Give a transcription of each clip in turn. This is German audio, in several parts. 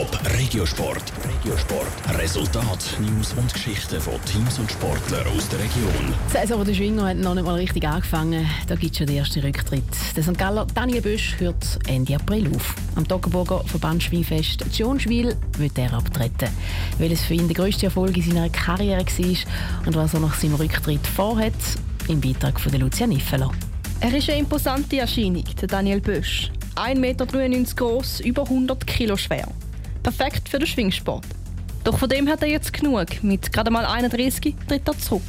Top Regiosport. Regiosport. Resultat, News und Geschichten von Teams und Sportlern aus der Region. Die Saison der Schwinger hat noch nicht mal richtig angefangen. Da gibt es schon den ersten Rücktritt. Der St. Galler Daniel Bösch hört Ende April auf. Am Toggenburger Verband Schwingfest Schonschwil wird er abtreten. Weil es für ihn der grösste Erfolg in seiner Karriere war und was er nach seinem Rücktritt vorhat, im Beitrag von Lucia Niffeler. Er ist eine imposante Erscheinung, der Daniel Bösch. 1,93 Meter groß, über 100 Kilo schwer. Perfekt für den Schwingsport. Doch von dem hat er jetzt genug. Mit gerade mal 31 tritt er zurück.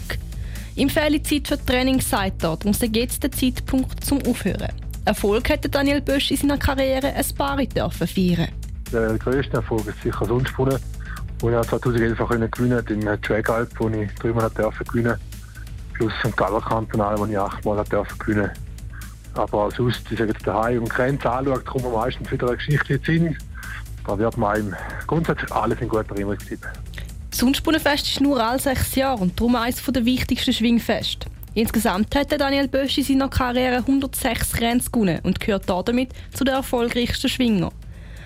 Ihm fehlt Zeit für Training, sagt er. Darum sei jetzt der Zeitpunkt zum Aufhören. Erfolg hätte Daniel Bösch in seiner Karriere ein paar dürfen feiern. Der grösste Erfolg ist sicher Sundspunnen, wo ich 2011 gewinnen konnte, im Track Alp, wo ich dreimal gewinnen durfte plus ein Gallerkantonal, wo ich achtmal gewinnen durfte. Aber sonst, ich sage jetzt daheim und Grenze anschaut, kommt man meistens wieder eine Geschichte in Da wird man grundsätzlich alles in guter Erinnerung bleiben. Das Sundspunnenfest ist nur alle sechs Jahre und darum eines der wichtigsten Schwingfeste. Insgesamt hat Daniel Bösch in seiner Karriere 106 Rennen gewonnen und gehört damit zu den erfolgreichsten Schwinger.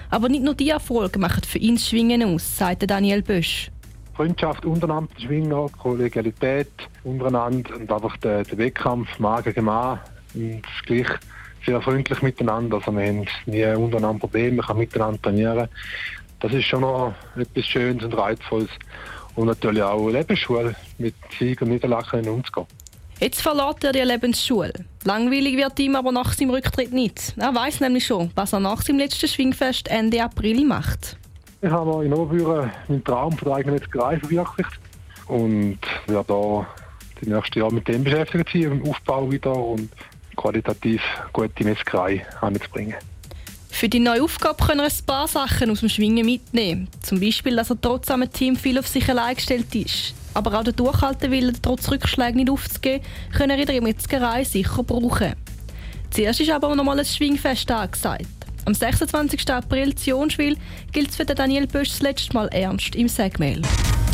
Aber nicht nur die Erfolge machen für ihn das Schwingen aus, sagt Daniel Bösch. Freundschaft untereinander, Schwinger, Kollegialität untereinander und einfach der, der Wettkampf, Magen gegen Mann und gleich sehr freundlich miteinander. Also wir haben nie untereinander Probleme, man kann miteinander trainieren. Das ist schon noch etwas Schönes und Reizvolles. Und natürlich auch Lebensschule, mit Sieg und Niederlagen umzugehen. Jetzt verlässt er die Lebensschule. Langweilig wird ihm aber nach seinem Rücktritt nicht. Er weiß nämlich schon, was er nach seinem letzten Schwingfest Ende April macht. Ich habe in Oberbüren meinen Traum von der eigenen Metzgerei verwirklicht und werde da die nächsten Jahre mit dem beschäftigt sein, im Aufbau wieder und qualitativ gute Metzgerei anzubringen. Für die neue Aufgabe können wir ein paar Sachen aus dem Schwingen mitnehmen. Zum Beispiel, dass er trotz einem Team viel auf sich allein gestellt ist. Aber auch der Durchhaltewille, trotz Rückschlägen nicht aufzugeben, können er in der Metzgerei sicher brauchen. Zuerst ist aber noch mal ein Schwingfest angesagt. Am 26. April in Jonschwil gilt es für Daniel Bösch das letzte Mal ernst im Segmail.